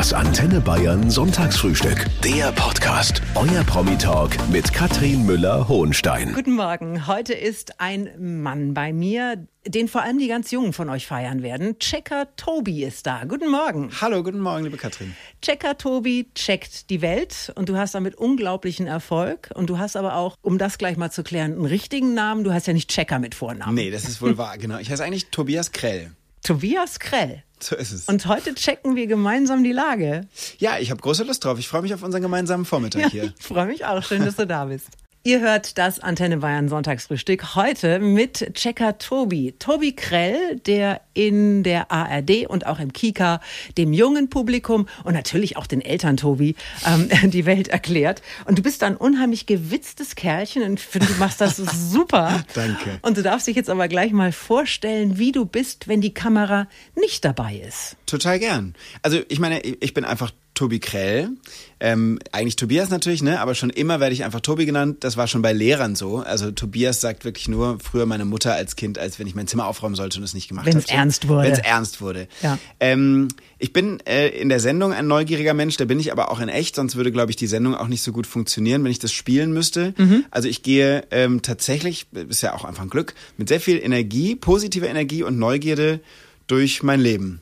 Das Antenne Bayern Sonntagsfrühstück. Der Podcast. Euer Promi-Talk mit Katrin Müller-Hohenstein. Guten Morgen. Heute ist ein Mann bei mir, den vor allem die ganz Jungen von euch feiern werden. Checker Tobi ist da. Guten Morgen. Hallo, guten Morgen, liebe Katrin. Checker Tobi checkt die Welt und du hast damit unglaublichen Erfolg. Und du hast aber auch, um das gleich mal zu klären, einen richtigen Namen. Du hast ja nicht Checker mit Vornamen. Nee, das ist wohl wahr, genau. Ich heiße eigentlich Tobias Krell. Tobias Krell. So ist es. Und heute checken wir gemeinsam die Lage. ja, ich habe große Lust drauf. Ich freue mich auf unseren gemeinsamen Vormittag Ja, hier. ich freue mich auch. Schön, dass du da bist. Ihr hört das Antenne Bayern Sonntagsfrühstück heute mit Checker Tobi. Tobi Krell, der in der ARD und auch im Kika dem jungen Publikum und natürlich auch den Eltern Tobi ähm, die Welt erklärt. Und du bist ein unheimlich gewitztes Kerlchen und ich finde, du machst das super. Danke. Und du darfst dich jetzt aber gleich mal vorstellen, wie du bist, wenn die Kamera nicht dabei ist. Total gern. Also ich meine, ich bin einfach Tobi Krell. Ähm, eigentlich Tobias natürlich, ne? Aber schon immer werde ich einfach Tobi genannt. Das war schon bei Lehrern so. Also Tobias sagt wirklich nur früher meine Mutter als Kind, als wenn ich mein Zimmer aufräumen sollte und es nicht gemacht habe. Wenn's ernst wurde. Wenn es ernst wurde. Ja. Ähm, ich bin äh, in der Sendung ein neugieriger Mensch, da bin ich aber auch in echt, sonst würde, glaube ich, die Sendung auch nicht so gut funktionieren, wenn ich das spielen müsste. Mhm. Also ich gehe ähm, tatsächlich, ist ja auch einfach ein Glück, mit sehr viel Energie, positiver Energie und Neugierde durch mein Leben.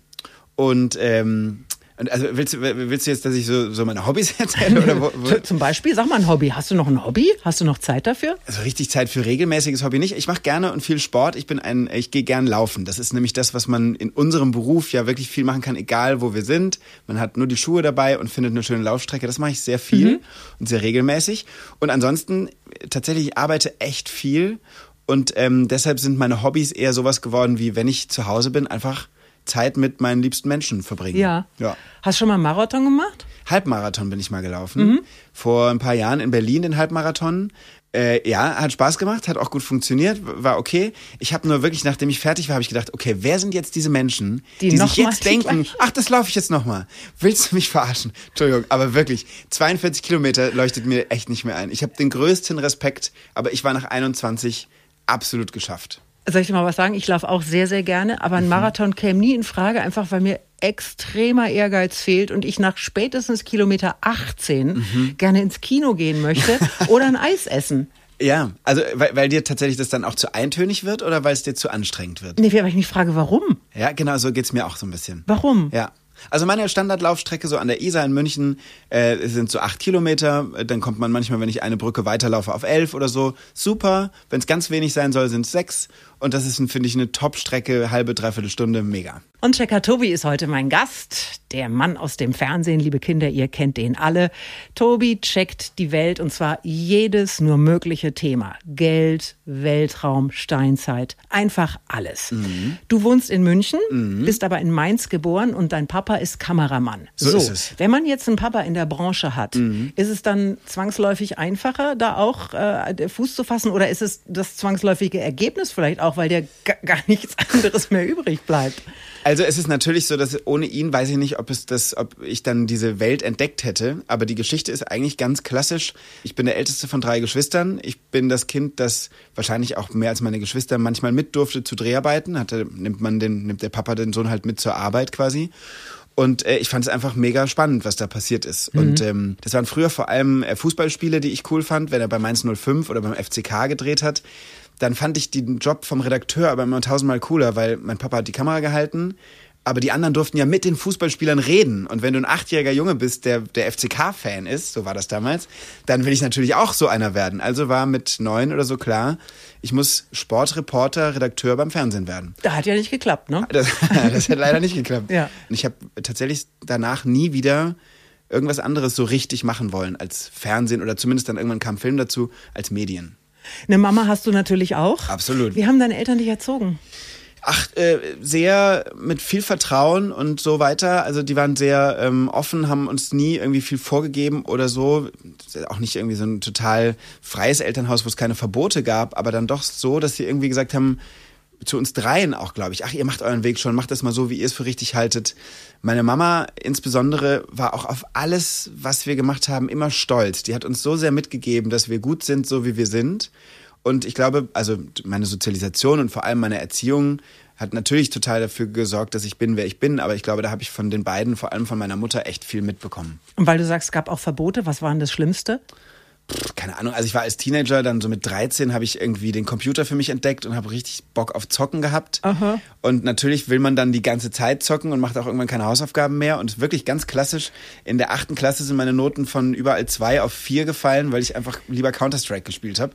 Und ähm, und also willst, du- willst du jetzt, dass ich so, so meine Hobbys erzähle? Oder wo, wo? Zum Beispiel, sag mal ein Hobby. Hast du noch ein Hobby? Hast du noch Zeit dafür? Also richtig Zeit für regelmäßiges Hobby nicht. Ich mache gerne und viel Sport. Ich bin ein, ich gehe gern laufen. Das ist nämlich das, was man in unserem Beruf ja wirklich viel machen kann, egal wo wir sind. Man hat nur die Schuhe dabei und findet eine schöne Laufstrecke. Das mache ich sehr viel und sehr regelmäßig. Und ansonsten tatsächlich ich arbeite echt viel und ähm, deshalb sind meine Hobbys eher sowas geworden, wie wenn ich zu Hause bin, einfach Zeit mit meinen liebsten Menschen verbringen. Ja. Ja. Hast du schon mal einen Marathon gemacht? Halbmarathon bin ich mal gelaufen. Vor ein paar Jahren in Berlin den Halbmarathon. Äh, ja, hat Spaß gemacht, hat auch gut funktioniert, war okay. Ich habe nur wirklich, nachdem ich fertig war, habe ich gedacht, okay, wer sind jetzt diese Menschen, Die die, noch sich jetzt denken, ach, das laufe ich jetzt nochmal. Willst du mich verarschen? Entschuldigung, aber wirklich, 42 Kilometer leuchtet mir echt nicht mehr ein. Ich habe den größten Respekt, aber ich war nach 21 absolut geschafft. Soll ich dir mal was sagen? Ich laufe auch sehr, sehr gerne, aber ein Mhm. Marathon käme nie in Frage, einfach weil mir extremer Ehrgeiz fehlt und ich nach spätestens Kilometer 18 Mhm. gerne ins Kino gehen möchte oder ein Eis essen. Ja, also weil, weil dir tatsächlich das dann auch zu eintönig wird oder weil es dir zu anstrengend wird? Nee, weil ich mich frage, warum? Ja, genau, so geht's mir auch so ein bisschen. Warum? Ja. Also meine Standardlaufstrecke so an der Isar in München äh, sind so acht Kilometer. Dann kommt man manchmal, wenn ich eine Brücke weiterlaufe, auf elf oder so. Super. Wenn es ganz wenig sein soll, sind es sechs. Und das ist, finde ich, eine Top-Strecke, halbe, dreiviertel Stunde, mega. Und Checker Tobi ist heute mein Gast, der Mann aus dem Fernsehen. Liebe Kinder, ihr kennt den alle. Tobi checkt die Welt und zwar jedes nur mögliche Thema. Geld, Weltraum, Steinzeit, einfach alles. Mhm. Du wohnst in München, bist aber in Mainz geboren und dein Papa ist Kameramann. So ist es. Mhm. Wenn man jetzt einen Papa in der Branche hat, ist es dann zwangsläufig einfacher, da auch äh, Fuß zu fassen oder ist es das zwangsläufige Ergebnis vielleicht auch, weil dir ga- gar nichts anderes mehr übrig bleibt? Also es ist natürlich so, dass ohne ihn weiß ich nicht, ob es das, ob ich dann diese Welt entdeckt hätte. Aber die Geschichte ist eigentlich ganz klassisch. Ich bin der älteste von drei Geschwistern. Ich bin das Kind, das wahrscheinlich auch mehr als meine Geschwister manchmal mit durfte zu Dreharbeiten. Hatte, nimmt man den, nimmt der Papa den Sohn halt mit zur Arbeit quasi. Und äh, ich fand es einfach mega spannend, was da passiert ist. Und ähm, das waren früher vor allem äh, Fußballspiele, die ich cool fand, wenn er bei Mainz 05 oder beim FCK gedreht hat. Dann fand ich den Job vom Redakteur aber immer tausendmal cooler, weil mein Papa hat die Kamera gehalten, aber die anderen durften ja mit den Fußballspielern reden. Und wenn du ein achtjähriger Junge bist, der der FCK-Fan ist, so war das damals, dann will ich natürlich auch so einer werden. Also war mit neun oder so klar, ich muss Sportreporter, Redakteur beim Fernsehen werden. Da hat ja nicht geklappt, ne? Das, das hat leider nicht geklappt. Ja. Und ich habe tatsächlich danach nie wieder irgendwas anderes so richtig machen wollen als Fernsehen oder zumindest dann irgendwann kam Film dazu als Medien. Eine Mama hast du natürlich auch. Absolut. Wie haben deine Eltern dich erzogen? Ach, äh, sehr mit viel Vertrauen und so weiter. Also die waren sehr ähm, offen, haben uns nie irgendwie viel vorgegeben oder so. Auch nicht irgendwie so ein total freies Elternhaus, wo es keine Verbote gab, aber dann doch so, dass sie irgendwie gesagt haben, zu uns dreien auch, glaube ich, ach, ihr macht euren Weg schon, macht das mal so, wie ihr es für richtig haltet. Meine Mama insbesondere war auch auf alles, was wir gemacht haben, immer stolz. Die hat uns so sehr mitgegeben, dass wir gut sind, so wie wir sind. Und ich glaube, also meine Sozialisation und vor allem meine Erziehung hat natürlich total dafür gesorgt, dass ich bin, wer ich bin. Aber ich glaube, da habe ich von den beiden, vor allem von meiner Mutter, echt viel mitbekommen. Und weil du sagst, es gab auch Verbote, was war denn das Schlimmste? Keine Ahnung, also ich war als Teenager, dann so mit 13 habe ich irgendwie den Computer für mich entdeckt und habe richtig Bock auf Zocken gehabt. Aha. Und natürlich will man dann die ganze Zeit zocken und macht auch irgendwann keine Hausaufgaben mehr. Und wirklich ganz klassisch, in der achten Klasse sind meine Noten von überall zwei auf vier gefallen, weil ich einfach lieber Counter-Strike gespielt habe.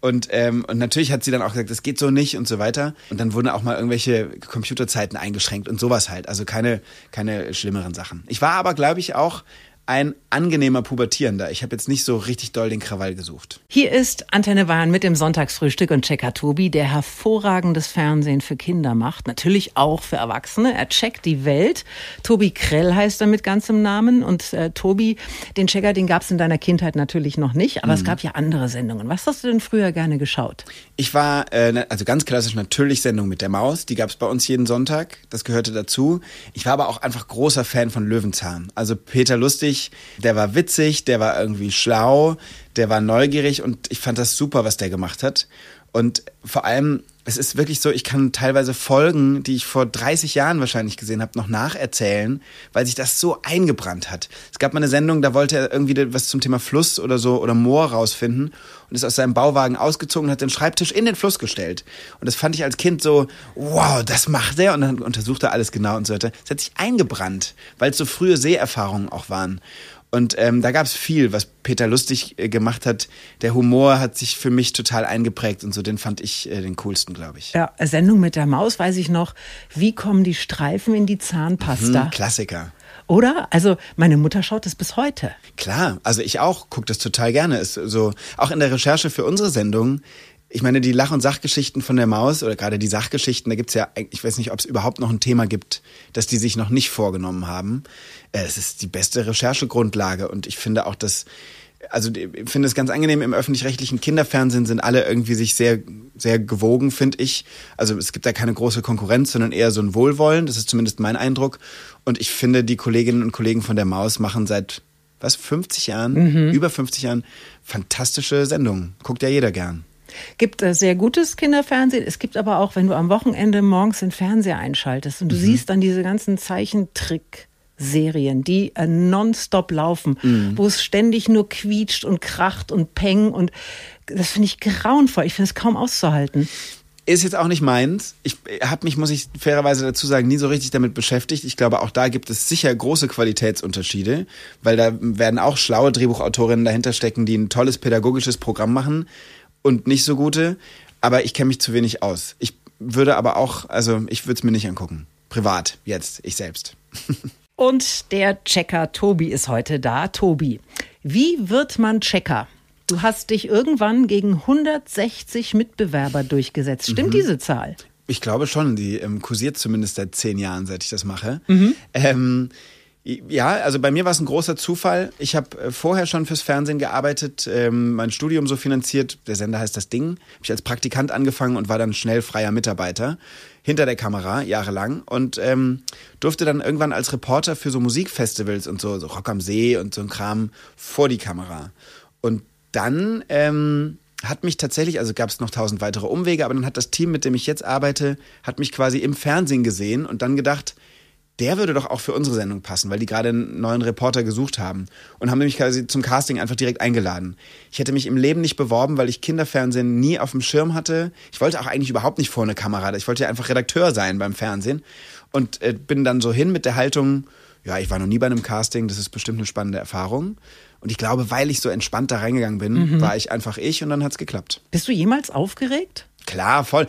Und, ähm, und natürlich hat sie dann auch gesagt, das geht so nicht und so weiter. Und dann wurden auch mal irgendwelche Computerzeiten eingeschränkt und sowas halt. Also keine, keine schlimmeren Sachen. Ich war aber, glaube ich, auch ein angenehmer Pubertierender. Ich habe jetzt nicht so richtig doll den Krawall gesucht. Hier ist Antenne Bayern mit dem Sonntagsfrühstück und Checker Tobi, der hervorragendes Fernsehen für Kinder macht. Natürlich auch für Erwachsene. Er checkt die Welt. Tobi Krell heißt er mit ganzem Namen. Und äh, Tobi, den Checker, den gab es in deiner Kindheit natürlich noch nicht. Aber mhm. es gab ja andere Sendungen. Was hast du denn früher gerne geschaut? Ich war, äh, also ganz klassisch natürlich Sendung mit der Maus. Die gab es bei uns jeden Sonntag. Das gehörte dazu. Ich war aber auch einfach großer Fan von Löwenzahn. Also Peter Lustig lustig, der war witzig, der war irgendwie schlau, der war neugierig und ich fand das super, was der gemacht hat. Und vor allem, es ist wirklich so, ich kann teilweise Folgen, die ich vor 30 Jahren wahrscheinlich gesehen habe, noch nacherzählen, weil sich das so eingebrannt hat. Es gab mal eine Sendung, da wollte er irgendwie was zum Thema Fluss oder so oder Moor rausfinden und ist aus seinem Bauwagen ausgezogen und hat den Schreibtisch in den Fluss gestellt. Und das fand ich als Kind so, wow, das macht er. Und dann untersucht er alles genau und so weiter. Es hat sich eingebrannt, weil es so frühe Seherfahrungen auch waren. Und ähm, da gab es viel, was Peter lustig äh, gemacht hat. Der Humor hat sich für mich total eingeprägt und so, den fand ich äh, den coolsten, glaube ich. Ja, Sendung mit der Maus weiß ich noch. Wie kommen die Streifen in die Zahnpasta? Mhm, Klassiker. Oder? Also meine Mutter schaut es bis heute. Klar, also ich auch, gucke das total gerne. Ist so auch in der Recherche für unsere Sendung ich meine, die Lach- und Sachgeschichten von der Maus oder gerade die Sachgeschichten, da gibt's ja, ich weiß nicht, ob es überhaupt noch ein Thema gibt, das die sich noch nicht vorgenommen haben. Äh, es ist die beste Recherchegrundlage und ich finde auch, dass also ich finde es ganz angenehm, im öffentlich-rechtlichen Kinderfernsehen sind alle irgendwie sich sehr, sehr gewogen, finde ich. Also es gibt da keine große Konkurrenz, sondern eher so ein Wohlwollen, das ist zumindest mein Eindruck. Und ich finde, die Kolleginnen und Kollegen von der Maus machen seit, was, 50 Jahren, mhm. über 50 Jahren, fantastische Sendungen. Guckt ja jeder gern. Gibt äh, sehr gutes Kinderfernsehen. Es gibt aber auch, wenn du am Wochenende morgens den Fernseher einschaltest und du mhm. siehst dann diese ganzen Zeichentrick Serien, die äh, nonstop laufen, mhm. wo es ständig nur quietscht und kracht und peng und das finde ich grauenvoll. Ich finde es kaum auszuhalten. Ist jetzt auch nicht meins. Ich habe mich, muss ich fairerweise dazu sagen, nie so richtig damit beschäftigt. Ich glaube, auch da gibt es sicher große Qualitätsunterschiede, weil da werden auch schlaue Drehbuchautorinnen dahinter stecken, die ein tolles pädagogisches Programm machen und nicht so gute, aber ich kenne mich zu wenig aus. Ich würde aber auch, also ich würde es mir nicht angucken. Privat, jetzt, ich selbst. und der Checker Tobi ist heute da. Tobi, wie wird man Checker? Du hast dich irgendwann gegen 160 Mitbewerber durchgesetzt. Stimmt mhm. diese Zahl? Ich glaube schon, die ähm, kursiert zumindest seit zehn Jahren, seit ich das mache. Mhm. Ähm, ja, also bei mir war es ein großer Zufall. Ich habe äh, vorher schon fürs Fernsehen gearbeitet, ähm, mein Studium so finanziert. Der Sender heißt das Ding. Habe ich als Praktikant angefangen und war dann schnell freier Mitarbeiter hinter der Kamera jahrelang und ähm, durfte dann irgendwann als Reporter für so Musikfestivals und so, so Rock am See und so ein Kram vor die Kamera. Und dann ähm, hat mich tatsächlich, also gab es noch tausend weitere Umwege, aber dann hat das Team, mit dem ich jetzt arbeite, hat mich quasi im Fernsehen gesehen und dann gedacht, der würde doch auch für unsere Sendung passen, weil die gerade einen neuen Reporter gesucht haben und haben mich quasi zum Casting einfach direkt eingeladen. Ich hätte mich im Leben nicht beworben, weil ich Kinderfernsehen nie auf dem Schirm hatte. Ich wollte auch eigentlich überhaupt nicht vor eine Kamera. Ich wollte ja einfach Redakteur sein beim Fernsehen und äh, bin dann so hin mit der Haltung, ja, ich war noch nie bei einem Casting, das ist bestimmt eine spannende Erfahrung. Und ich glaube, weil ich so entspannt da reingegangen bin, mhm. war ich einfach ich und dann hat's geklappt. Bist du jemals aufgeregt? Klar, voll.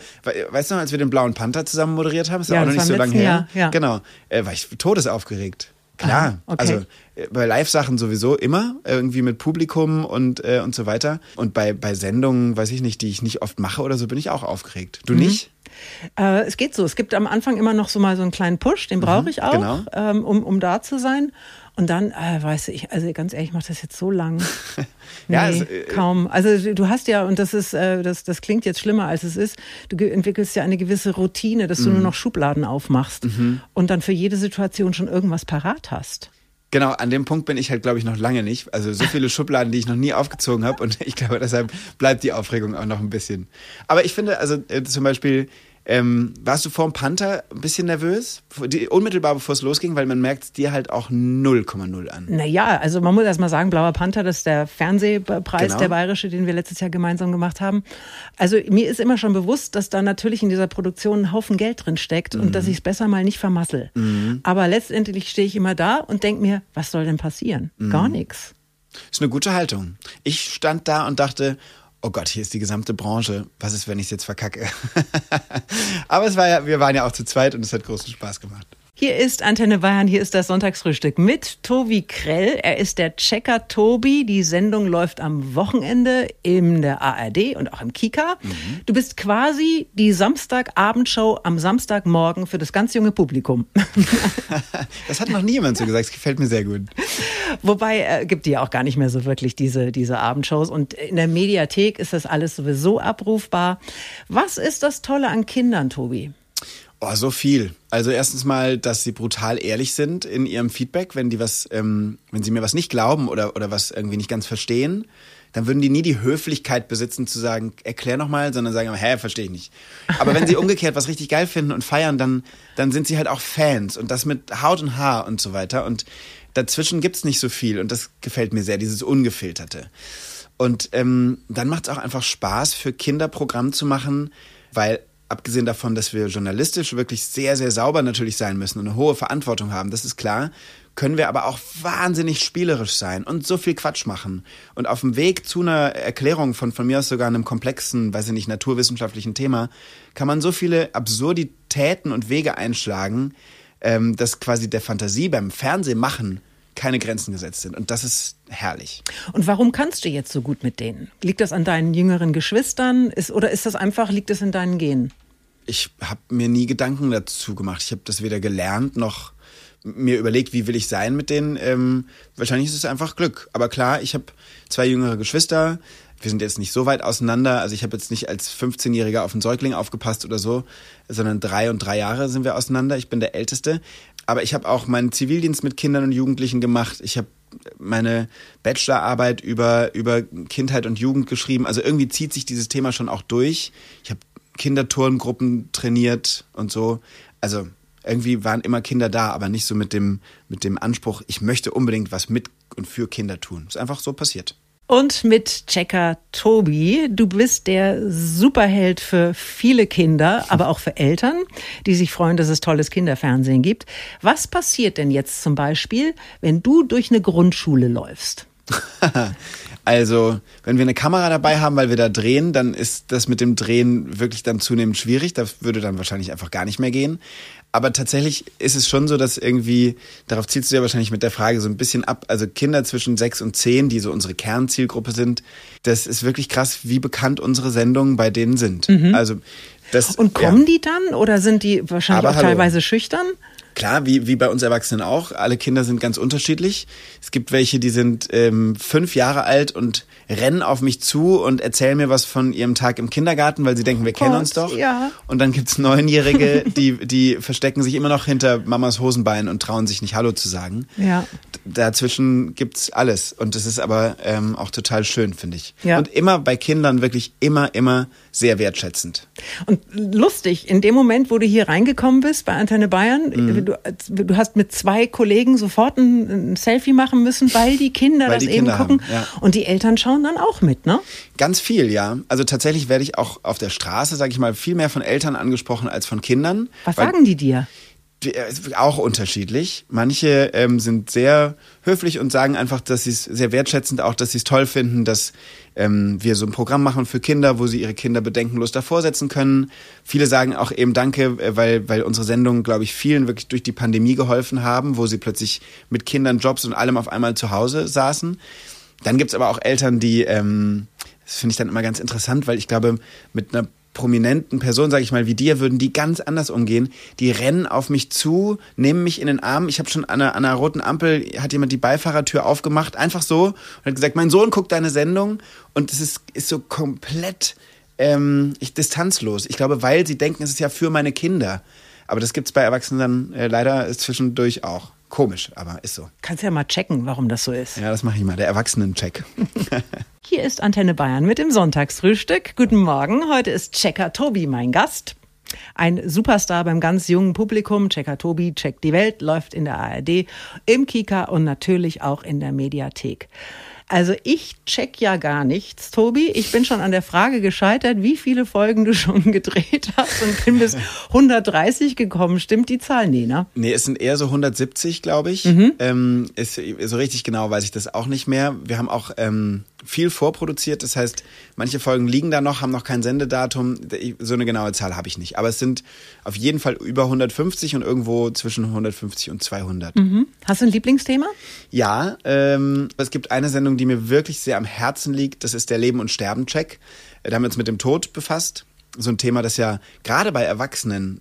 Weißt du noch, als wir den Blauen Panther zusammen moderiert haben, ist ja auch noch nicht so lange her. Ja. Genau. Äh, war ich todesaufgeregt. Klar. Ah, okay. Also äh, bei Live-Sachen sowieso immer, irgendwie mit Publikum und, äh, und so weiter. Und bei, bei Sendungen, weiß ich nicht, die ich nicht oft mache oder so, bin ich auch aufgeregt. Du mhm. nicht? Äh, es geht so. Es gibt am Anfang immer noch so mal so einen kleinen Push, den brauche mhm, ich auch, genau. ähm, um, um da zu sein. Und dann, äh, weißt du, ich, also ganz ehrlich, ich mache das jetzt so lang. Nee, ja, also, äh, kaum. Also du hast ja, und das ist, äh, das, das klingt jetzt schlimmer als es ist, du entwickelst ja eine gewisse Routine, dass du mhm. nur noch Schubladen aufmachst mhm. und dann für jede Situation schon irgendwas parat hast. Genau, an dem Punkt bin ich halt, glaube ich, noch lange nicht. Also so viele Schubladen, die ich noch nie aufgezogen habe. Und ich glaube, deshalb bleibt die Aufregung auch noch ein bisschen. Aber ich finde, also äh, zum Beispiel, Ähm, warst du vor dem Panther ein bisschen nervös? Die, unmittelbar bevor es losging, weil man merkt es dir halt auch 0,0 an. Naja, also man muss erst mal sagen, Blauer Panther, das ist der Fernsehpreis, genau. der bayerische, den wir letztes Jahr gemeinsam gemacht haben. Also mir ist immer schon bewusst, dass da natürlich in dieser Produktion ein Haufen Geld drin steckt mhm. und dass ich es besser mal nicht vermassel. Mhm. Aber letztendlich stehe ich immer da und denke mir, was soll denn passieren? Mhm. Gar nichts. Ist eine gute Haltung. Ich stand da und dachte, oh Gott, hier ist die gesamte Branche. Was ist, wenn ich es jetzt verkacke? Aber es war ja, wir waren ja auch zu zweit und es hat großen Spaß gemacht. Hier ist Antenne Bayern, hier ist das Sonntagsfrühstück mit Tobi Krell. Er ist der Checker Tobi. Die Sendung läuft am Wochenende in der ARD und auch im Kika. Mhm. Du bist quasi die Samstagabendshow am Samstagmorgen für das ganz junge Publikum. das hat noch niemand so gesagt. Das gefällt mir sehr gut. Wobei äh, gibt die ja auch gar nicht mehr so wirklich diese, diese Abendshows. Und in der Mediathek ist das alles sowieso abrufbar. Was ist das Tolle an Kindern, Tobi? Oh, so viel. Also erstens mal, dass sie brutal ehrlich sind in ihrem Feedback, wenn die was, ähm, wenn sie mir was nicht glauben oder, oder was irgendwie nicht ganz verstehen, dann würden die nie die Höflichkeit besitzen zu sagen, erklär nochmal, sondern sagen, hä, verstehe ich nicht. Aber wenn sie umgekehrt was richtig geil finden und feiern, dann, dann sind sie halt auch Fans und das mit Haut und Haar und so weiter. Und dazwischen gibt's nicht so viel und das gefällt mir sehr, dieses Ungefilterte. Und ähm, dann macht es auch einfach Spaß, für Kinder Programm zu machen, weil abgesehen davon, dass wir journalistisch wirklich sehr, sehr sauber natürlich sein müssen und eine hohe Verantwortung haben, das ist klar, können wir aber auch wahnsinnig spielerisch sein und so viel Quatsch machen. Und auf dem Weg zu einer Erklärung von, von mir aus sogar einem komplexen, weiß ich nicht, naturwissenschaftlichen Thema, kann man so viele Absurditäten und Wege einschlagen, ähm, dass quasi der Fantasie beim Fernsehmachen keine Grenzen gesetzt sind. Und das ist herrlich. Und warum kannst du jetzt so gut mit denen? Liegt das an deinen jüngeren Geschwistern? Ist, oder ist das einfach, liegt das in deinen Genen? Ich habe mir nie Gedanken dazu gemacht. Ich habe das weder gelernt noch mir überlegt, wie will ich sein mit denen. Ähm, wahrscheinlich ist es einfach Glück. Aber klar, ich habe zwei jüngere Geschwister. Wir sind jetzt nicht so weit auseinander. Also ich habe jetzt nicht als 15-Jähriger auf einen Säugling aufgepasst oder so, sondern drei und drei Jahre sind wir auseinander. Ich bin der Älteste aber ich habe auch meinen Zivildienst mit Kindern und Jugendlichen gemacht. Ich habe meine Bachelorarbeit über, über Kindheit und Jugend geschrieben. Also irgendwie zieht sich dieses Thema schon auch durch. Ich habe Kinderturngruppen trainiert und so. Also irgendwie waren immer Kinder da, aber nicht so mit dem, mit dem Anspruch, ich möchte unbedingt was mit und für Kinder tun. Ist einfach so passiert. Und mit Checker Tobi. Du bist der Superheld für viele Kinder, aber auch für Eltern, die sich freuen, dass es tolles Kinderfernsehen gibt. Was passiert denn jetzt zum Beispiel, wenn du durch eine Grundschule läufst? Also, wenn wir eine Kamera dabei haben, weil wir da drehen, dann ist das mit dem Drehen wirklich dann zunehmend schwierig. Das würde dann wahrscheinlich einfach gar nicht mehr gehen. Aber tatsächlich ist es schon so, dass irgendwie, darauf zielst du ja wahrscheinlich mit der Frage so ein bisschen ab, also Kinder zwischen sechs und zehn, die so unsere Kernzielgruppe sind, das ist wirklich krass, wie bekannt unsere Sendungen bei denen sind. Mhm. Also das, und kommen ja. die dann oder sind die wahrscheinlich Aber auch hallo. teilweise schüchtern? Klar, wie, wie bei uns Erwachsenen auch. Alle Kinder sind ganz unterschiedlich. Es gibt welche, die sind ähm, fünf Jahre alt und rennen auf mich zu und erzählen mir was von ihrem Tag im Kindergarten, weil sie denken, wir oh kennen Gott, uns doch. Ja. Und dann gibt's Neunjährige, die, die verstecken sich immer noch hinter Mamas Hosenbein und trauen sich nicht Hallo zu sagen. Ja. Dazwischen gibt's alles. Und das ist aber ähm, auch total schön, finde ich. Ja. Und immer bei Kindern wirklich immer, immer sehr wertschätzend. Und lustig, in dem Moment, wo du hier reingekommen bist bei Antenne Bayern, mhm. du, du, hast mit zwei Kollegen sofort ein, ein Selfie machen müssen, weil die Kinder weil das die eben Kinder gucken. Haben, ja. Und die Eltern schauen dann auch mit, ne? Ganz viel, ja. Also tatsächlich werde ich auch auf der Straße, sage ich mal, viel mehr von Eltern angesprochen als von Kindern. Was sagen die dir? Äh, auch unterschiedlich. Manche ähm, sind sehr höflich und sagen einfach, dass sie es sehr wertschätzend, auch dass sie es toll finden, dass ähm, wir so ein Programm machen für Kinder, wo sie ihre Kinder bedenkenlos davor setzen können. Viele sagen auch eben Danke, äh, weil, weil unsere Sendungen, glaube ich, vielen wirklich durch die Pandemie geholfen haben, wo sie plötzlich mit Kindern, Jobs und allem auf einmal zu Hause saßen. Dann gibt's aber auch Eltern, die, ähm, das finde ich dann immer ganz interessant, weil ich glaube, mit einer prominenten Personen, sage ich mal, wie dir, würden die ganz anders umgehen. Die rennen auf mich zu, nehmen mich in den Arm. Ich habe schon an einer, an einer roten Ampel, hat jemand die Beifahrertür aufgemacht, einfach so, und hat gesagt, mein Sohn guckt deine Sendung. Und es ist, ist so komplett ähm, ich, distanzlos. Ich glaube, weil sie denken, es ist ja für meine Kinder. Aber das gibt's bei Erwachsenen äh, leider zwischendurch auch. Komisch, aber ist so. Kannst ja mal checken, warum das so ist. Ja, das mache ich mal, der Erwachsenen-Check. Hier ist Antenne Bayern mit dem Sonntagsfrühstück. Guten Morgen, heute ist Checker Tobi mein Gast. Ein Superstar beim ganz jungen Publikum. Checker Tobi, Check die Welt, läuft in der ARD, im Kika und natürlich auch in der Mediathek. Also ich check ja gar nichts, Tobi. Ich bin schon an der Frage gescheitert, wie viele Folgen du schon gedreht hast und bin bis 130 gekommen. Stimmt die Zahl? Nee, ne? Nee, es sind eher so 170, glaube ich. Mhm. Ähm, ist, so richtig genau weiß ich das auch nicht mehr. Wir haben auch ähm, viel vorproduziert. Das heißt, manche Folgen liegen da noch, haben noch kein Sendedatum. So eine genaue Zahl habe ich nicht. Aber es sind auf jeden Fall über 150 und irgendwo zwischen 150 und 200. Mhm. Hast du ein Lieblingsthema? Ja, ähm, es gibt eine Sendung, Sendung, die mir wirklich sehr am Herzen liegt. Das ist der Leben- und Sterben-Check. Da haben wir uns mit dem Tod befasst. So ein Thema, das ja gerade bei Erwachsenen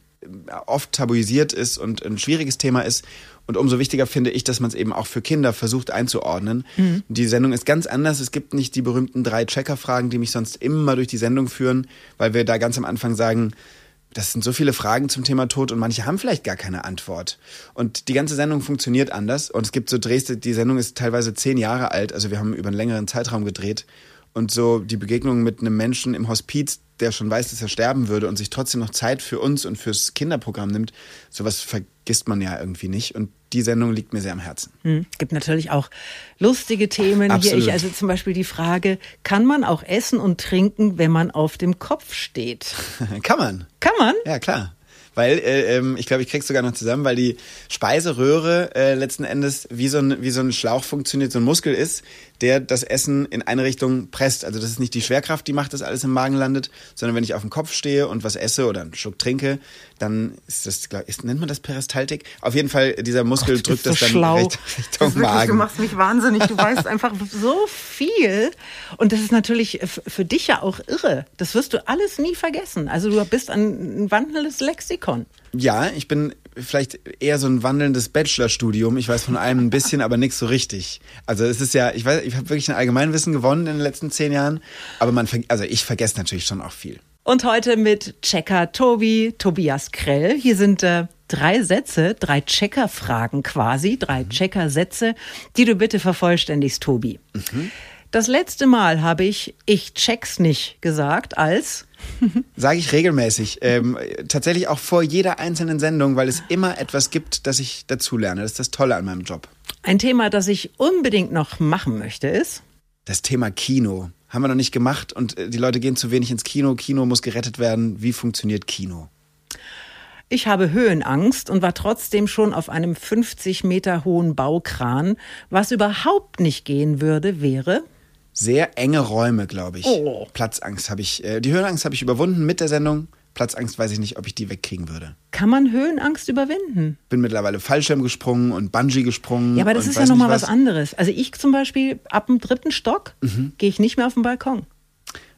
oft tabuisiert ist und ein schwieriges Thema ist. Und umso wichtiger finde ich, dass man es eben auch für Kinder versucht einzuordnen. Mhm. Die Sendung ist ganz anders. Es gibt nicht die berühmten drei Checker-Fragen, die mich sonst immer durch die Sendung führen, weil wir da ganz am Anfang sagen, das sind so viele Fragen zum Thema Tod und manche haben vielleicht gar keine Antwort. Und die ganze Sendung funktioniert anders. Und es gibt so Drehs, die Sendung ist teilweise zehn Jahre alt, also wir haben über einen längeren Zeitraum gedreht. Und so die Begegnung mit einem Menschen im Hospiz, der schon weiß, dass er sterben würde und sich trotzdem noch Zeit für uns und fürs Kinderprogramm nimmt, sowas vergisst man ja irgendwie nicht. Und die Sendung liegt mir sehr am Herzen. Hm. Gibt natürlich auch lustige Themen. Absolut. Hier ich also zum Beispiel die Frage, kann man auch essen und trinken, wenn man auf dem Kopf steht? kann man. Kann man? Ja, klar weil äh, ähm, ich glaube, ich krieg's sogar noch zusammen, weil die Speiseröhre äh, letzten Endes wie so, ein, wie so ein Schlauch funktioniert, so ein Muskel ist, der das Essen in eine Richtung presst. Also das ist nicht die Schwerkraft, die macht, dass alles im Magen landet, sondern wenn ich auf dem Kopf stehe und was esse oder einen Schluck trinke, dann ist das, glaub, ist, nennt man das Peristaltik? Auf jeden Fall, dieser Muskel Gott, drückt das so dann schlau. Richtung das wirklich, Magen. Du machst mich wahnsinnig. Du weißt einfach so viel. Und das ist natürlich für dich ja auch irre. Das wirst du alles nie vergessen. Also du bist ein wandelndes Lexikon. Ja, ich bin vielleicht eher so ein wandelndes Bachelorstudium. Ich weiß von allem ein bisschen, aber nichts so richtig. Also es ist ja, ich weiß, ich habe wirklich ein Allgemeinwissen gewonnen in den letzten zehn Jahren, aber man, also ich vergesse natürlich schon auch viel. Und heute mit Checker Tobi, Tobias Krell. Hier sind äh, drei Sätze, drei Checker-Fragen quasi, drei mhm. Checker-Sätze, die du bitte vervollständigst, Tobi. Mhm. Das letzte Mal habe ich ich check's nicht gesagt als Sage ich regelmäßig. Ähm, tatsächlich auch vor jeder einzelnen Sendung, weil es immer etwas gibt, das ich dazulerne. Das ist das Tolle an meinem Job. Ein Thema, das ich unbedingt noch machen möchte, ist? Das Thema Kino. Haben wir noch nicht gemacht und äh, die Leute gehen zu wenig ins Kino. Kino muss gerettet werden. Wie funktioniert Kino? Ich habe Höhenangst und war trotzdem schon auf einem 50 Meter hohen Baukran. Was überhaupt nicht gehen würde, wäre sehr enge Räume, glaube ich. Oh. Platzangst habe ich, äh, die Höhenangst habe ich überwunden mit der Sendung. Platzangst weiß ich nicht, ob ich die wegkriegen würde. Kann man Höhenangst überwinden? Bin mittlerweile Fallschirm gesprungen und Bungee gesprungen. Ja, aber das ist ja nochmal was. was anderes. Also ich zum Beispiel, ab dem dritten Stock mhm. gehe ich nicht mehr auf den Balkon.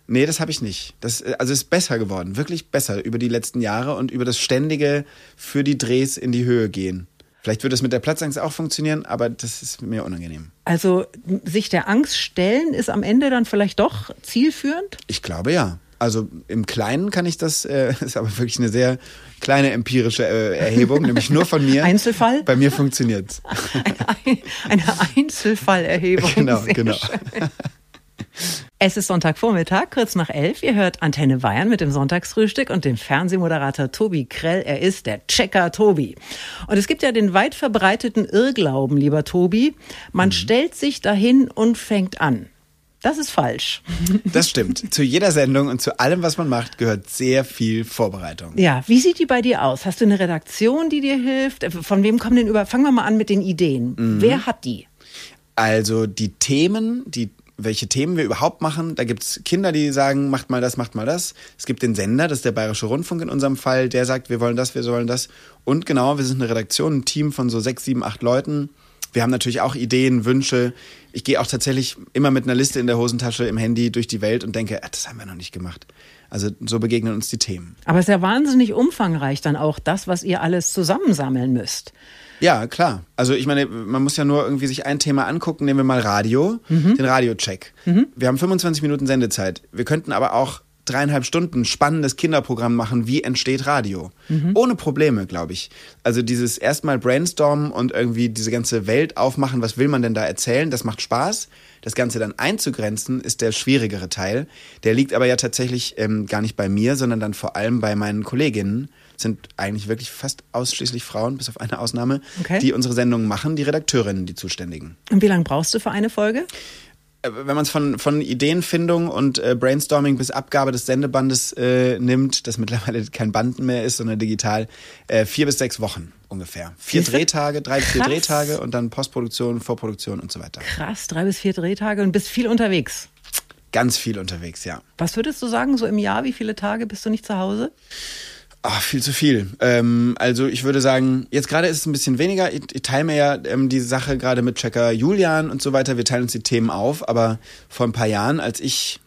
Nee, das habe ich nicht. Das also ist besser geworden, wirklich besser über die letzten Jahre und über das ständige für die Drehs in die Höhe gehen. Vielleicht würde es mit der Platzangst auch funktionieren, aber das ist mir unangenehm. Also sich der Angst stellen ist am Ende dann vielleicht doch zielführend? Ich glaube ja. Also im Kleinen kann ich das, äh, ist aber wirklich eine sehr kleine empirische äh, Erhebung, nämlich nur von mir. Einzelfall? Bei mir funktioniert es. Eine, eine Einzelfallerhebung. Genau, sehr genau. Schön. Es ist Sonntagvormittag, kurz nach elf. Ihr hört Antenne Bayern mit dem Sonntagsfrühstück und dem Fernsehmoderator Tobi Krell. Er ist der Checker Tobi. Und es gibt ja den weit verbreiteten Irrglauben, lieber Tobi. Man mhm. stellt sich dahin und fängt an. Das ist falsch. Das stimmt. zu jeder Sendung und zu allem, was man macht, gehört sehr viel Vorbereitung. Ja, wie sieht die bei dir aus? Hast du eine Redaktion, die dir hilft? Von wem kommen denn über? Fangen wir mal an mit den Ideen. Mhm. Wer hat die? Also die Themen, die welche Themen wir überhaupt machen. Da gibt's Kinder, die sagen, macht mal das, macht mal das. Es gibt den Sender, das ist der Bayerische Rundfunk in unserem Fall, der sagt, wir wollen das, wir wollen das. Und genau, wir sind eine Redaktion, ein Team von so sechs, sieben, acht Leuten. Wir haben natürlich auch Ideen, Wünsche. Ich gehe auch tatsächlich immer mit einer Liste in der Hosentasche im Handy durch die Welt und denke, ah, das haben wir noch nicht gemacht. Also so begegnen uns die Themen. Aber es ist ja wahnsinnig umfangreich dann auch das, was ihr alles zusammensammeln müsst. Ja, klar. Also ich meine, man muss ja nur irgendwie sich ein Thema angucken. Nehmen wir mal Radio, mhm. den Radiocheck. Mhm. Wir haben 25 Minuten Sendezeit. Wir könnten aber auch dreieinhalb Stunden spannendes Kinderprogramm machen, wie entsteht Radio. Mhm. Ohne Probleme, glaube ich. Also dieses erstmal brainstormen und irgendwie diese ganze Welt aufmachen, was will man denn da erzählen, das macht Spaß. Das Ganze dann einzugrenzen, ist der schwierigere Teil. Der liegt aber ja tatsächlich ähm, gar nicht bei mir, sondern dann vor allem bei meinen Kolleginnen. Sind eigentlich wirklich fast ausschließlich Frauen, bis auf eine Ausnahme, okay. die unsere Sendungen machen, die Redakteurinnen, die Zuständigen. Und wie lange brauchst du für eine Folge? Äh, wenn man es von, von Ideenfindung und äh, Brainstorming bis Abgabe des Sendebandes äh, nimmt, das mittlerweile kein Banden mehr ist, sondern digital, äh, vier bis sechs Wochen ungefähr. Vier Siehste? Drehtage, drei bis vier Drehtage und dann Postproduktion, Vorproduktion und so weiter. Krass, drei bis vier Drehtage und bist viel unterwegs. Ganz viel unterwegs, ja. Was würdest du sagen, so im Jahr, wie viele Tage bist du nicht zu Hause? Ach, viel zu viel. Ähm, also ich würde sagen, jetzt gerade ist es ein bisschen weniger. Ich, ich teile mir ja ähm, die Sache gerade mit Checker Julian und so weiter. Wir teilen uns die Themen auf. Aber vor ein paar Jahren, als ich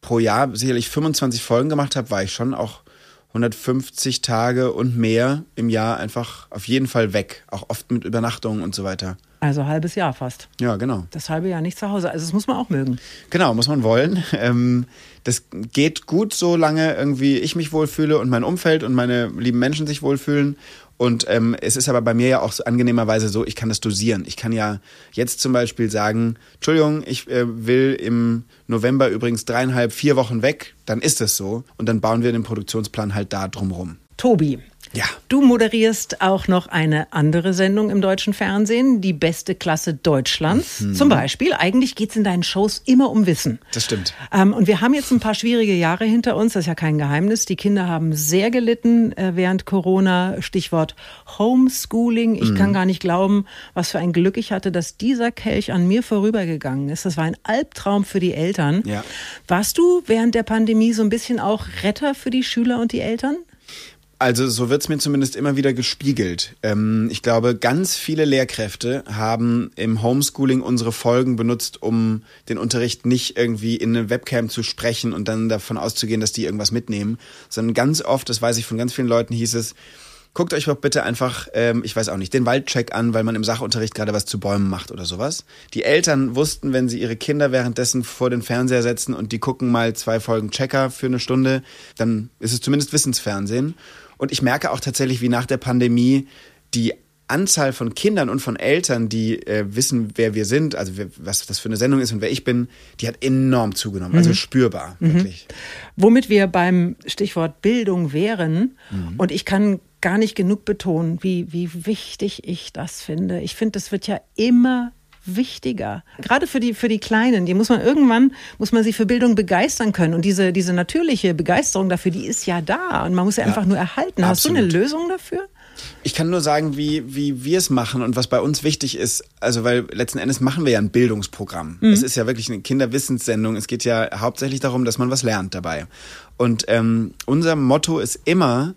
pro Jahr sicherlich 25 Folgen gemacht habe, war ich schon auch 150 Tage und mehr im Jahr einfach auf jeden Fall weg. Auch oft mit Übernachtungen und so weiter. Also halbes Jahr fast. Ja, genau. Das halbe Jahr nicht zu Hause. Also das muss man auch mögen. Genau, muss man wollen. Ähm, das geht gut, solange irgendwie ich mich wohlfühle und mein Umfeld und meine lieben Menschen sich wohlfühlen. Und ähm, es ist aber bei mir ja auch so angenehmerweise so, ich kann das dosieren. Ich kann ja jetzt zum Beispiel sagen, Entschuldigung, ich äh, will im November übrigens dreieinhalb, vier Wochen weg, dann ist es so. Und dann bauen wir den Produktionsplan halt da drumrum. Tobi, ja. Du moderierst auch noch eine andere Sendung im deutschen Fernsehen, die beste Klasse Deutschlands. Mhm. Zum Beispiel. Eigentlich geht es in deinen Shows immer um Wissen. Das stimmt. Ähm, und wir haben jetzt ein paar schwierige Jahre hinter uns. Das ist ja kein Geheimnis. Die Kinder haben sehr gelitten äh, während Corona. Stichwort Homeschooling. Ich mhm. kann gar nicht glauben, was für ein Glück ich hatte, dass dieser Kelch an mir vorübergegangen ist. Das war ein Albtraum für die Eltern. Ja. Warst du während der Pandemie so ein bisschen auch Retter für die Schüler und die Eltern? Also so wird es mir zumindest immer wieder gespiegelt. Ähm, ich glaube, ganz viele Lehrkräfte haben im Homeschooling unsere Folgen benutzt, um den Unterricht nicht irgendwie in eine Webcam zu sprechen und dann davon auszugehen, dass die irgendwas mitnehmen, sondern ganz oft, das weiß ich von ganz vielen Leuten, hieß es, guckt euch doch bitte einfach, ähm, ich weiß auch nicht, den Waldcheck an, weil man im Sachunterricht gerade was zu Bäumen macht oder sowas. Die Eltern wussten, wenn sie ihre Kinder währenddessen vor den Fernseher setzen und die gucken mal zwei Folgen Checker für eine Stunde, dann ist es zumindest Wissensfernsehen. Und ich merke auch tatsächlich, wie nach der Pandemie die Anzahl von Kindern und von Eltern, die äh, wissen, wer wir sind, also was das für eine Sendung ist und wer ich bin, die hat enorm zugenommen, also mhm. also spürbar, mhm. wirklich. Womit wir beim Stichwort Bildung wären, mhm. und ich kann gar nicht genug betonen, wie, wie wichtig ich das finde. Ich finde, das wird ja immer wichtiger. Gerade für die, für die Kleinen, die muss man irgendwann, muss man sie für Bildung begeistern können. Und diese, diese natürliche Begeisterung dafür, die ist ja da und man muss sie ja, einfach nur erhalten. Hast absolut. du eine Lösung dafür? Ich kann nur sagen, wie, wie wir es machen und was bei uns wichtig ist. Also, weil letzten Endes machen wir ja ein Bildungsprogramm. Mhm. Es ist ja wirklich eine Kinderwissenssendung. Es geht ja hauptsächlich darum, dass man was lernt dabei. Und ähm, unser Motto ist immer,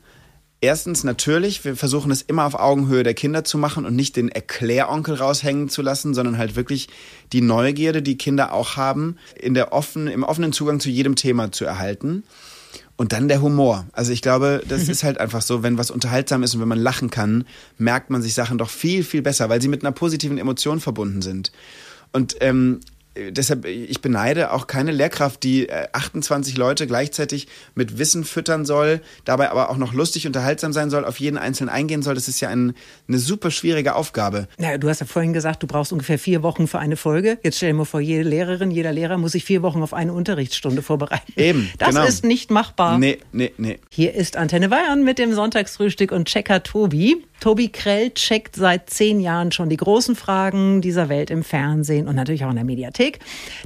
Erstens natürlich, wir versuchen es immer auf Augenhöhe der Kinder zu machen und nicht den Erkläronkel raushängen zu lassen, sondern halt wirklich die Neugierde, die Kinder auch haben, in der offen, im offenen Zugang zu jedem Thema zu erhalten. Und dann der Humor. Also ich glaube, das mhm. ist halt einfach so, wenn was unterhaltsam ist und wenn man lachen kann, merkt man sich Sachen doch viel, viel besser, weil sie mit einer positiven Emotion verbunden sind. Und ähm, deshalb, ich beneide auch keine Lehrkraft, die 28 äh, Leute gleichzeitig mit Wissen füttern soll, dabei aber auch noch lustig unterhaltsam sein soll, auf jeden Einzelnen eingehen soll. Das ist ja ein, eine super schwierige Aufgabe. Ja, du hast ja vorhin gesagt, du brauchst ungefähr vier Wochen für eine Folge. Jetzt stell dir mal vor, jede Lehrerin, jeder Lehrer muss sich vier Wochen auf eine Unterrichtsstunde vorbereiten. Eben, Das genau. ist nicht machbar. Nee, nee, nee. Hier ist Antenne Bayern mit dem Sonntagsfrühstück und Checker Tobi. Tobi Krell checkt seit zehn Jahren schon die großen Fragen dieser Welt im Fernsehen und natürlich auch in der Mediathek.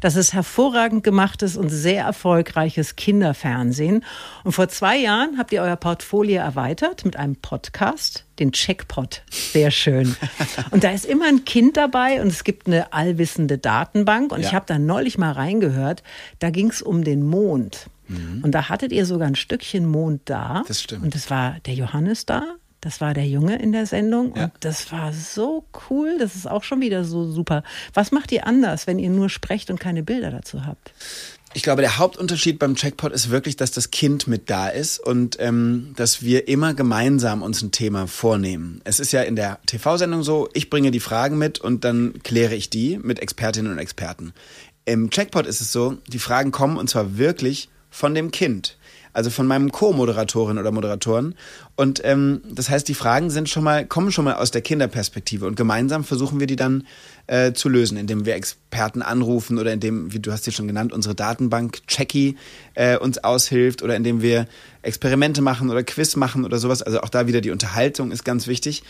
Das ist hervorragend gemachtes und sehr erfolgreiches Kinderfernsehen. Und vor zwei Jahren habt ihr euer Portfolio erweitert mit einem Podcast, den Checkpot. Sehr schön. Und da ist immer ein Kind dabei und es gibt eine allwissende Datenbank. Und ja. ich habe da neulich mal reingehört, da ging es um den Mond. Mhm. Und da hattet ihr sogar ein Stückchen Mond da. Das stimmt. Und es war der Johannes da, das war der Junge in der Sendung ja. und das war so cool. Das ist auch schon wieder so super. Was macht ihr anders, wenn ihr nur sprecht und keine Bilder dazu habt? Ich glaube, der Hauptunterschied beim Checkpot ist wirklich, dass das Kind mit da ist und ähm, dass wir immer gemeinsam uns ein Thema vornehmen. Es ist ja in der TV-Sendung so, ich bringe die Fragen mit und dann kläre ich die mit Expertinnen und Experten. Im Checkpot ist es so, die Fragen kommen und zwar wirklich von dem Kind also von meinem Co-Moderatorin oder Moderatoren. Und ähm, das heißt, die Fragen sind schon mal, kommen schon mal aus der Kinderperspektive und gemeinsam versuchen wir die dann äh, zu lösen, indem wir Experten anrufen oder indem, wie du hast sie schon genannt, unsere Datenbank Checky äh, uns aushilft oder indem wir Experimente machen oder Quiz machen oder sowas. Also auch da wieder die Unterhaltung ist ganz wichtig.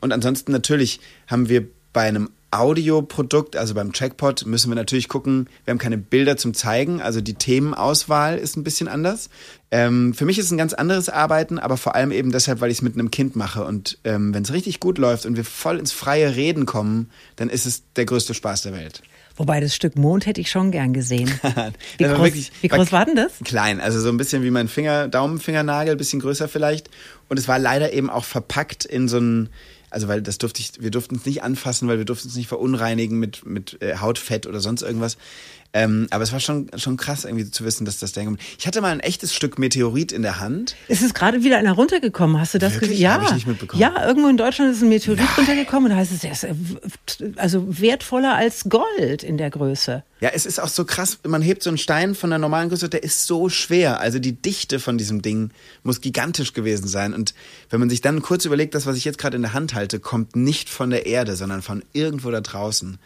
Und ansonsten natürlich haben wir bei einem Audioprodukt, also beim Trackpot, müssen wir natürlich gucken, wir haben keine Bilder zum Zeigen, also die Themenauswahl ist ein bisschen anders. Ähm, für mich ist es ein ganz anderes Arbeiten, aber vor allem eben deshalb, weil ich es mit einem Kind mache. Und ähm, wenn es richtig gut läuft und wir voll ins freie Reden kommen, dann ist es der größte Spaß der Welt. Wobei das Stück Mond hätte ich schon gern gesehen. Wie groß, wirklich, wie groß war denn das? Klein, also so ein bisschen wie mein Finger, Daumenfingernagel, bisschen größer vielleicht. Und es war leider eben auch verpackt in so ein also weil das durfte ich, wir durften es nicht anfassen, weil wir durften es nicht verunreinigen mit, mit äh, Hautfett oder sonst irgendwas. Ähm, aber es war schon, schon krass, irgendwie zu wissen, dass das Ding. Ich hatte mal ein echtes Stück Meteorit in der Hand. Es ist gerade wieder einer runtergekommen. Hast du das gesehen? Ja. Ich nicht mitbekommen. Ja, irgendwo in Deutschland ist ein Meteorit Nein. runtergekommen. Da heißt es, er ist äh, also wertvoller als Gold in der Größe. Ja, es ist auch so krass. Man hebt so einen Stein von der normalen Größe, der ist so schwer. Also die Dichte von diesem Ding muss gigantisch gewesen sein. Und wenn man sich dann kurz überlegt, das, was ich jetzt gerade in der Hand halte, kommt nicht von der Erde, sondern von irgendwo da draußen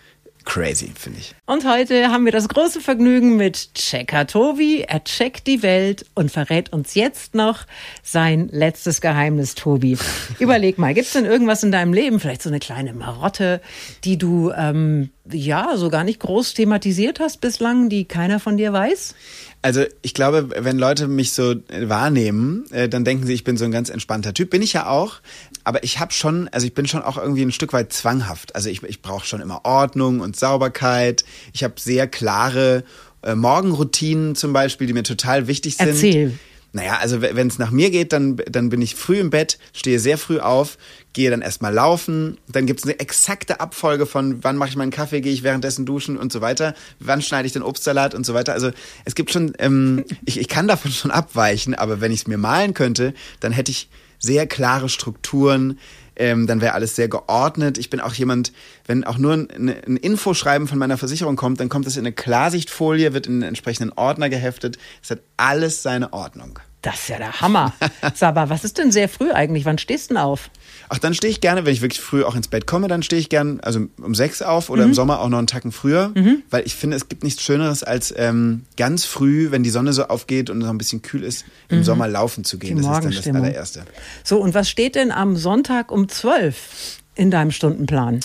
crazy, finde ich. Und heute haben wir das große Vergnügen mit Checker Tobi. Er checkt die Welt und verrät uns jetzt noch sein letztes Geheimnis, Tobi. Überleg mal, gibt es denn irgendwas in deinem Leben, vielleicht so eine kleine Marotte, die du ähm, ja so gar nicht groß thematisiert hast bislang, die keiner von dir weiß? Also ich glaube, wenn Leute mich so wahrnehmen, äh, dann denken sie, ich bin so ein ganz entspannter Typ. Bin ich ja auch. Aber ich habe schon, also ich bin schon auch irgendwie ein Stück weit zwanghaft. Also ich, ich brauche schon immer Ordnung und Sauberkeit. Ich habe sehr klare äh, Morgenroutinen zum Beispiel, die mir total wichtig sind. Erzähl. Naja, also wenn es nach mir geht, dann, dann bin ich früh im Bett, stehe sehr früh auf, gehe dann erstmal laufen, dann gibt es eine exakte Abfolge von wann mache ich meinen Kaffee, gehe ich währenddessen duschen und so weiter, wann schneide ich den Obstsalat und so weiter. Also es gibt schon, ähm, ich, ich kann davon schon abweichen, aber wenn ich es mir malen könnte, dann hätte ich sehr klare Strukturen, ähm, dann wäre alles sehr geordnet. Ich bin auch jemand, wenn auch nur ein, ein Infoschreiben von meiner Versicherung kommt, dann kommt es in eine Klarsichtfolie, wird in einen entsprechenden Ordner geheftet. Es hat alles seine Ordnung. Das ist ja der Hammer. Sag mal, was ist denn sehr früh eigentlich? Wann stehst du denn auf? Ach, dann stehe ich gerne, wenn ich wirklich früh auch ins Bett komme, dann stehe ich gerne, also um sechs auf oder mhm. im Sommer auch noch einen Tacken früher, mhm. weil ich finde, es gibt nichts Schöneres als ähm, ganz früh, wenn die Sonne so aufgeht und noch ein bisschen kühl ist, im mhm. Sommer laufen zu gehen. Die das ist dann das allererste. So, und was steht denn am Sonntag um zwölf? in deinem Stundenplan?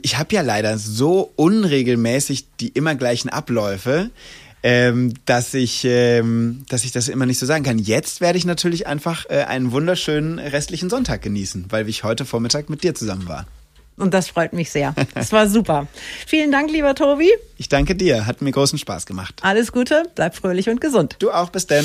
Ich habe ja leider so unregelmäßig die immer gleichen Abläufe, ähm, dass ich, ähm, dass ich das immer nicht so sagen kann. Jetzt werde ich natürlich einfach äh, einen wunderschönen restlichen Sonntag genießen, weil ich heute Vormittag mit dir zusammen war. Und das freut mich sehr. Das war super. Vielen Dank, lieber Tobi. Ich danke dir. Hat mir großen Spaß gemacht. Alles Gute, bleib fröhlich und gesund. Du auch, bis denn.